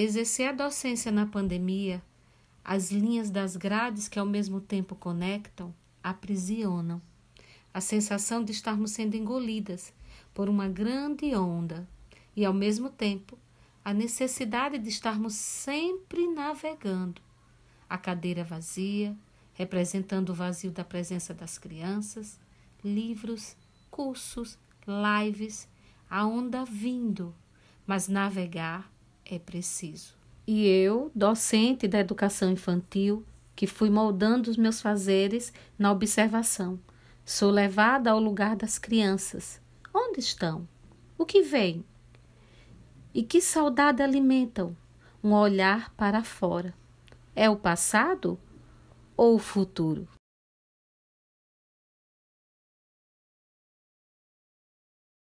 Exercer a docência na pandemia, as linhas das grades que ao mesmo tempo conectam, aprisionam. A sensação de estarmos sendo engolidas por uma grande onda e, ao mesmo tempo, a necessidade de estarmos sempre navegando. A cadeira vazia, representando o vazio da presença das crianças, livros, cursos, lives, a onda vindo, mas navegar é preciso. E eu, docente da educação infantil, que fui moldando os meus fazeres na observação, sou levada ao lugar das crianças. Onde estão? O que vem? E que saudade alimentam? Um olhar para fora. É o passado ou o futuro?